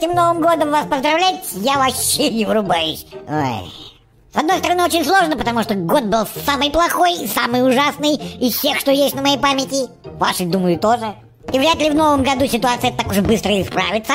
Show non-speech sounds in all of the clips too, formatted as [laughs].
этим Новым годом вас поздравлять, я вообще не врубаюсь. Ой. С одной стороны, очень сложно, потому что год был самый плохой, самый ужасный из всех, что есть на моей памяти. Ваши, думаю, тоже. И вряд ли в новом году ситуация так уж быстро исправится.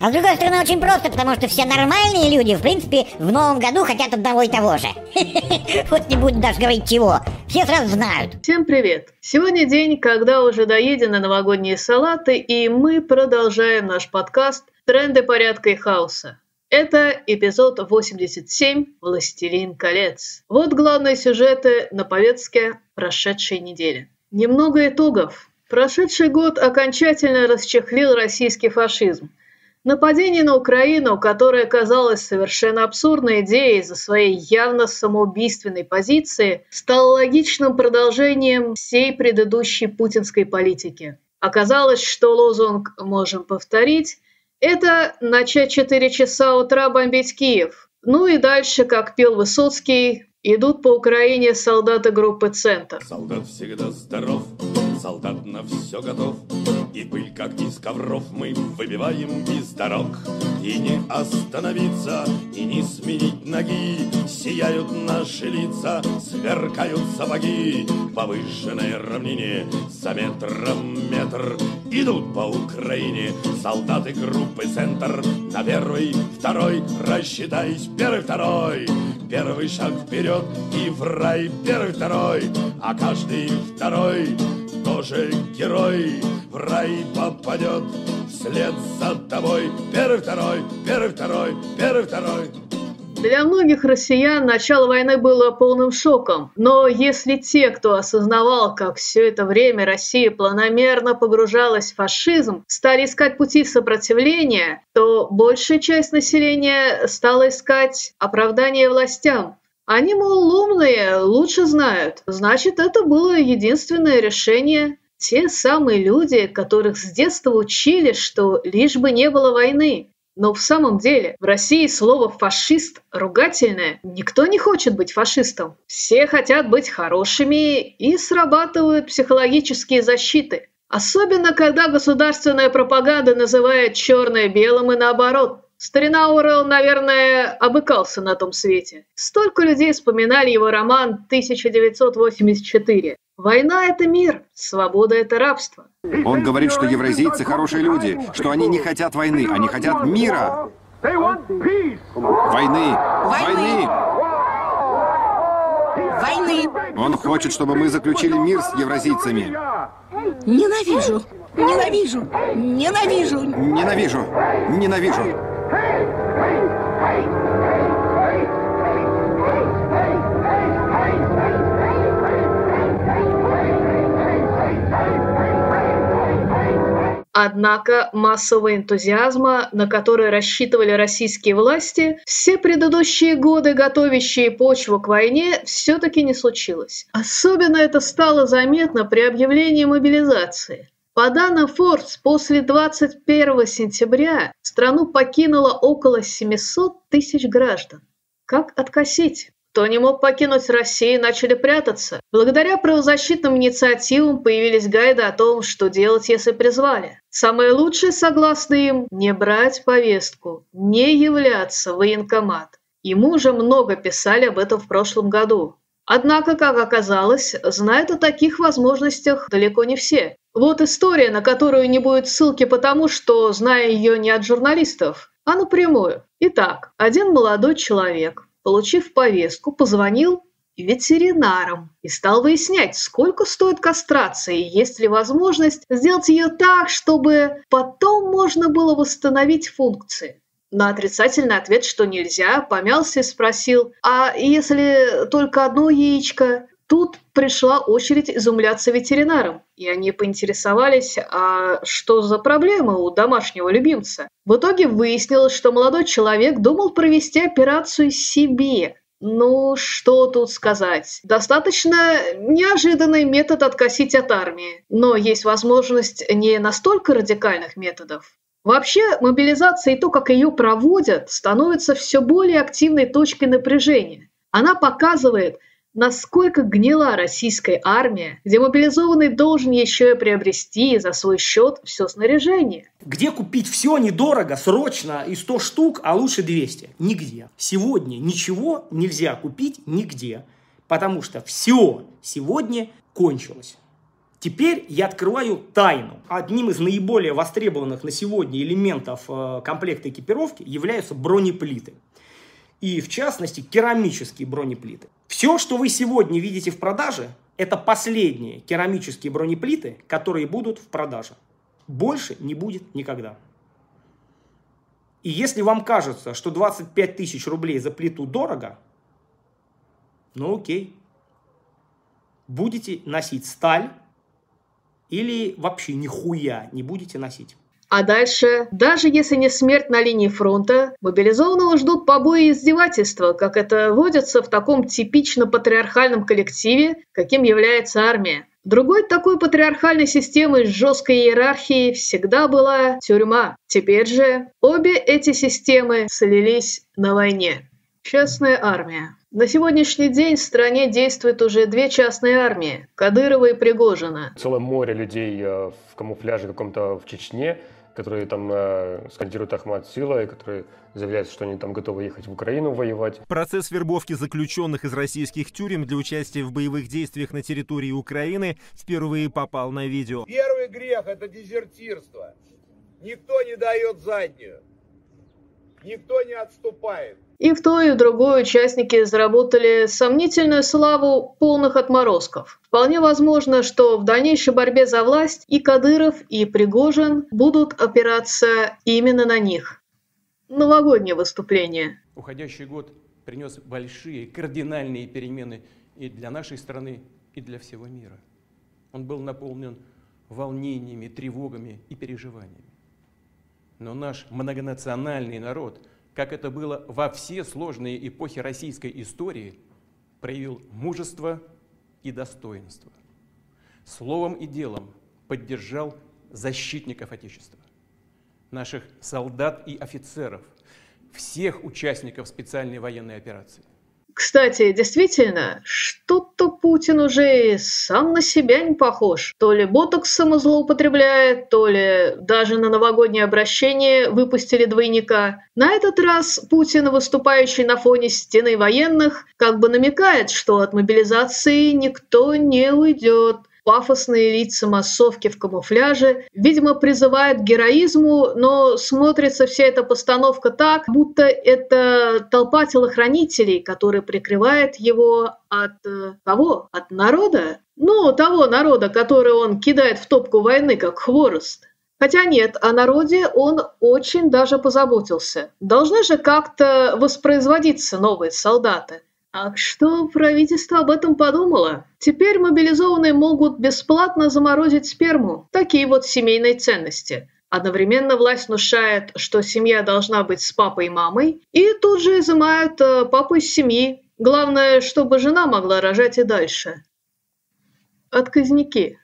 А с другой стороны, очень просто, потому что все нормальные люди, в принципе, в новом году хотят одного и того же. [laughs] Вот не буду даже говорить чего. Все сразу знают. Всем привет! Сегодня день, когда уже доедены новогодние салаты, и мы продолжаем наш подкаст «Тренды порядка и хаоса». Это эпизод 87 «Властелин колец». Вот главные сюжеты на повестке прошедшей недели. Немного итогов. Прошедший год окончательно расчехлил российский фашизм – Нападение на Украину, которое казалось совершенно абсурдной идеей из-за своей явно самоубийственной позиции, стало логичным продолжением всей предыдущей путинской политики. Оказалось, что лозунг «можем повторить» – это начать 4 часа утра бомбить Киев. Ну и дальше, как пел Высоцкий, идут по Украине солдаты группы «Центр». Солдат всегда здоров, солдат на все готов. И пыль, как из ковров, мы выбиваем из дорог. И не остановиться, и не сменить ноги. Сияют наши лица, сверкают сапоги. По выжженной равнине за метром метр Идут по Украине солдаты группы «Центр». На первый, второй, рассчитайся, первый, второй. Первый шаг вперед и в рай, первый, второй. А каждый второй тоже герой в рай попадет вслед за тобой. Первый, второй, первый, второй, первый, второй. Для многих россиян начало войны было полным шоком, но если те, кто осознавал, как все это время Россия планомерно погружалась в фашизм, стали искать пути сопротивления, то большая часть населения стала искать оправдание властям. Они, мол, умные, лучше знают. Значит, это было единственное решение. Те самые люди, которых с детства учили, что лишь бы не было войны. Но в самом деле в России слово «фашист» ругательное. Никто не хочет быть фашистом. Все хотят быть хорошими и срабатывают психологические защиты. Особенно, когда государственная пропаганда называет черное белым и наоборот. Старина Орел, наверное, обыкался на том свете. Столько людей вспоминали его роман «1984». Война – это мир, свобода – это рабство. Он говорит, что евразийцы хорошие люди, что они не хотят войны, они хотят мира. Войны! Войны! Войны! Он хочет, чтобы мы заключили мир с евразийцами. Ненавижу! Ненавижу! Ненавижу! Ненавижу! Ненавижу! Однако массового энтузиазма, на который рассчитывали российские власти, все предыдущие годы, готовящие почву к войне, все-таки не случилось. Особенно это стало заметно при объявлении мобилизации. По данным Forbes, после 21 сентября страну покинуло около 700 тысяч граждан. Как откосить? Кто не мог покинуть Россию, начали прятаться. Благодаря правозащитным инициативам появились гайды о том, что делать, если призвали. Самое лучшее, согласно им, не брать повестку, не являться в военкомат. Ему уже много писали об этом в прошлом году. Однако, как оказалось, знают о таких возможностях далеко не все. Вот история, на которую не будет ссылки потому, что знаю ее не от журналистов, а напрямую. Итак, один молодой человек, получив повестку, позвонил ветеринарам и стал выяснять, сколько стоит кастрация и есть ли возможность сделать ее так, чтобы потом можно было восстановить функции. На отрицательный ответ, что нельзя, помялся и спросил, а если только одно яичко? Тут пришла очередь изумляться ветеринарам, и они поинтересовались, а что за проблема у домашнего любимца. В итоге выяснилось, что молодой человек думал провести операцию себе. Ну, что тут сказать. Достаточно неожиданный метод откосить от армии, но есть возможность не настолько радикальных методов. Вообще, мобилизация и то, как ее проводят, становится все более активной точкой напряжения. Она показывает, Насколько гнила российская армия, где мобилизованный должен еще и приобрести за свой счет все снаряжение. Где купить все недорого, срочно, и 100 штук, а лучше 200? Нигде. Сегодня ничего нельзя купить нигде, потому что все сегодня кончилось. Теперь я открываю тайну. Одним из наиболее востребованных на сегодня элементов э, комплекта экипировки являются бронеплиты. И в частности керамические бронеплиты. Все, что вы сегодня видите в продаже, это последние керамические бронеплиты, которые будут в продаже. Больше не будет никогда. И если вам кажется, что 25 тысяч рублей за плиту дорого, ну окей. Будете носить сталь, или вообще нихуя не будете носить. А дальше, даже если не смерть на линии фронта, мобилизованного ждут побои и издевательства, как это водится в таком типично патриархальном коллективе, каким является армия. Другой такой патриархальной системой с жесткой иерархией всегда была тюрьма. Теперь же обе эти системы слились на войне. Частная армия. На сегодняшний день в стране действует уже две частные армии – Кадырова и Пригожина. Целое море людей э, в камуфляже каком-то в Чечне, которые там э, скандируют Ахмад Сила, и которые заявляют, что они там готовы ехать в Украину воевать. Процесс вербовки заключенных из российских тюрем для участия в боевых действиях на территории Украины впервые попал на видео. Первый грех – это дезертирство. Никто не дает заднюю. Никто не отступает. И в той, и в другой участники заработали сомнительную славу полных отморозков. Вполне возможно, что в дальнейшей борьбе за власть и Кадыров, и Пригожин будут опираться именно на них. Новогоднее выступление. Уходящий год принес большие кардинальные перемены и для нашей страны, и для всего мира. Он был наполнен волнениями, тревогами и переживаниями. Но наш многонациональный народ – как это было во все сложные эпохи российской истории, проявил мужество и достоинство. Словом и делом поддержал защитников Отечества, наших солдат и офицеров, всех участников специальной военной операции. Кстати, действительно, что-то Путин уже сам на себя не похож. То ли ботоксом злоупотребляет, то ли даже на новогоднее обращение выпустили двойника. На этот раз Путин, выступающий на фоне стены военных, как бы намекает, что от мобилизации никто не уйдет. Пафосные лица массовки в камуфляже, видимо, призывают к героизму, но смотрится вся эта постановка так, будто это толпа телохранителей, которые прикрывает его от э, кого? От народа? Ну, того народа, который он кидает в топку войны, как хворост. Хотя нет, о народе он очень даже позаботился. Должны же как-то воспроизводиться новые солдаты. А что правительство об этом подумало? Теперь мобилизованные могут бесплатно заморозить сперму. Такие вот семейные ценности. Одновременно власть внушает, что семья должна быть с папой и мамой, и тут же изымают э, папу из семьи. Главное, чтобы жена могла рожать и дальше. Отказники.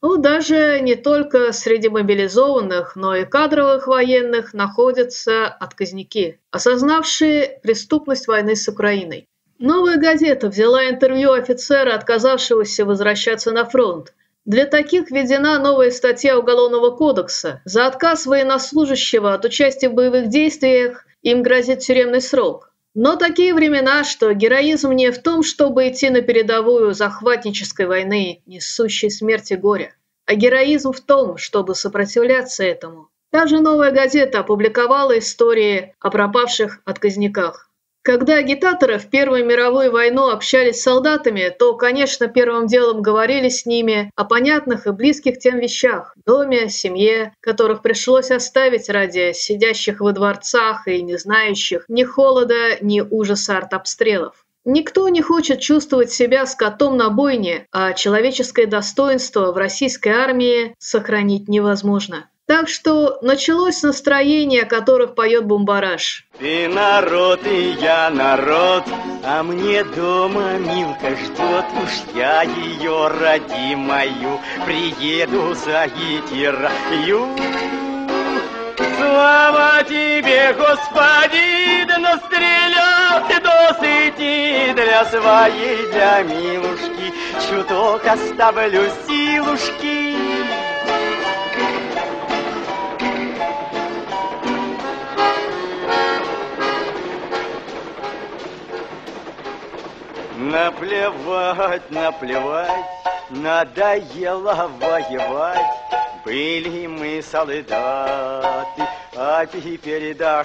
Ну, даже не только среди мобилизованных, но и кадровых военных находятся отказники, осознавшие преступность войны с Украиной. Новая газета взяла интервью офицера, отказавшегося возвращаться на фронт. Для таких введена новая статья Уголовного кодекса. За отказ военнослужащего от участия в боевых действиях им грозит тюремный срок. Но такие времена, что героизм не в том, чтобы идти на передовую захватнической войны, несущей смерти горя, а героизм в том, чтобы сопротивляться этому. Та же новая газета опубликовала истории о пропавших отказниках. Когда агитаторы в Первую мировую войну общались с солдатами, то, конечно, первым делом говорили с ними о понятных и близких тем вещах – доме, семье, которых пришлось оставить ради сидящих во дворцах и не знающих ни холода, ни ужаса артобстрелов. Никто не хочет чувствовать себя скотом на бойне, а человеческое достоинство в российской армии сохранить невозможно. Так что началось настроение, о которых поет Бумбараш. Ты народ, и я народ, а мне дома Милка ждет. Уж я ее родимую приеду за гитарою. Слава тебе, Господи, да настрелял ты досыти для своей, для милушки, чуток оставлю силушки. Наплевать, наплевать, надоело воевать. Были мы солдаты, а теперь до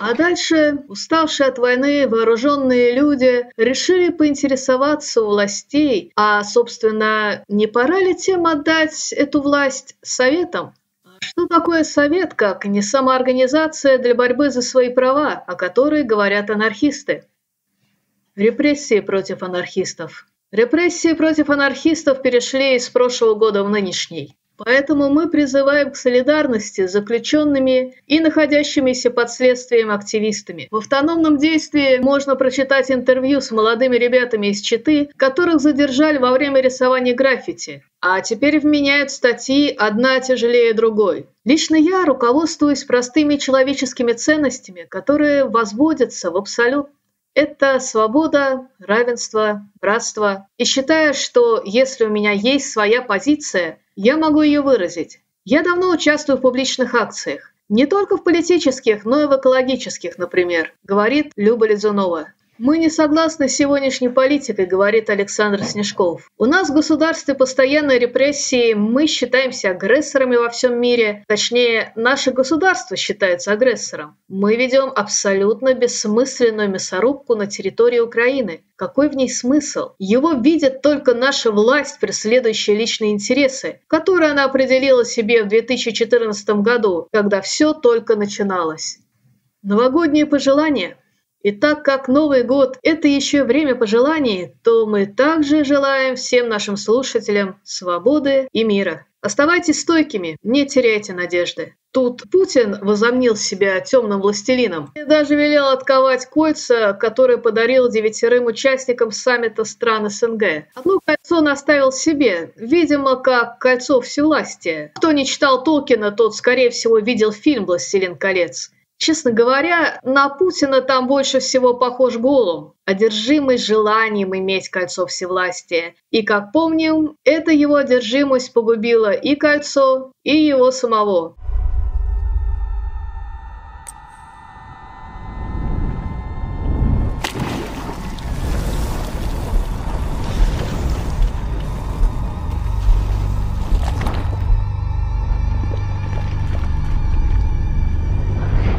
А дальше уставшие от войны вооруженные люди решили поинтересоваться у властей, а, собственно, не пора ли тем отдать эту власть советам? Что такое совет, как не самоорганизация для борьбы за свои права, о которой говорят анархисты? Репрессии против анархистов. Репрессии против анархистов перешли из прошлого года в нынешний. Поэтому мы призываем к солидарности с заключенными и находящимися под следствием активистами. В автономном действии можно прочитать интервью с молодыми ребятами из Читы, которых задержали во время рисования граффити. А теперь вменяют статьи одна тяжелее другой. Лично я руководствуюсь простыми человеческими ценностями, которые возводятся в абсолют это свобода, равенство, братство. И считаю, что если у меня есть своя позиция, я могу ее выразить. Я давно участвую в публичных акциях. Не только в политических, но и в экологических, например, говорит Люба Лизунова. Мы не согласны с сегодняшней политикой, говорит Александр Снежков. У нас в государстве постоянные репрессии, мы считаемся агрессорами во всем мире. Точнее, наше государство считается агрессором. Мы ведем абсолютно бессмысленную мясорубку на территории Украины. Какой в ней смысл? Его видит только наша власть, преследующая личные интересы, которые она определила себе в 2014 году, когда все только начиналось. Новогодние пожелания – и так как Новый год – это еще время пожеланий, то мы также желаем всем нашим слушателям свободы и мира. Оставайтесь стойкими, не теряйте надежды. Тут Путин возомнил себя темным властелином и даже велел отковать кольца, которые подарил девятерым участникам саммита стран СНГ. Одно кольцо он оставил себе, видимо, как кольцо всевластия. Кто не читал Толкина, тот, скорее всего, видел фильм «Властелин колец». Честно говоря, на Путина там больше всего похож голым, одержимый желанием иметь кольцо всевластия. И, как помним, эта его одержимость погубила и кольцо, и его самого.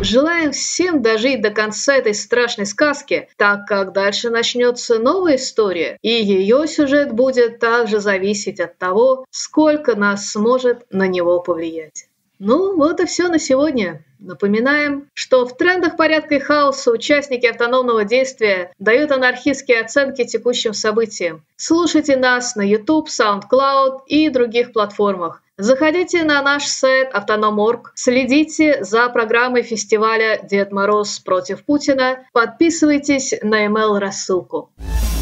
Желаем всем дожить до конца этой страшной сказки, так как дальше начнется новая история, и ее сюжет будет также зависеть от того, сколько нас сможет на него повлиять. Ну, вот и все на сегодня. Напоминаем, что в трендах порядка и хаоса участники автономного действия дают анархистские оценки текущим событиям. Слушайте нас на YouTube, SoundCloud и других платформах. Заходите на наш сайт Автоном.орг, следите за программой фестиваля «Дед Мороз против Путина», подписывайтесь на email-рассылку. рассылку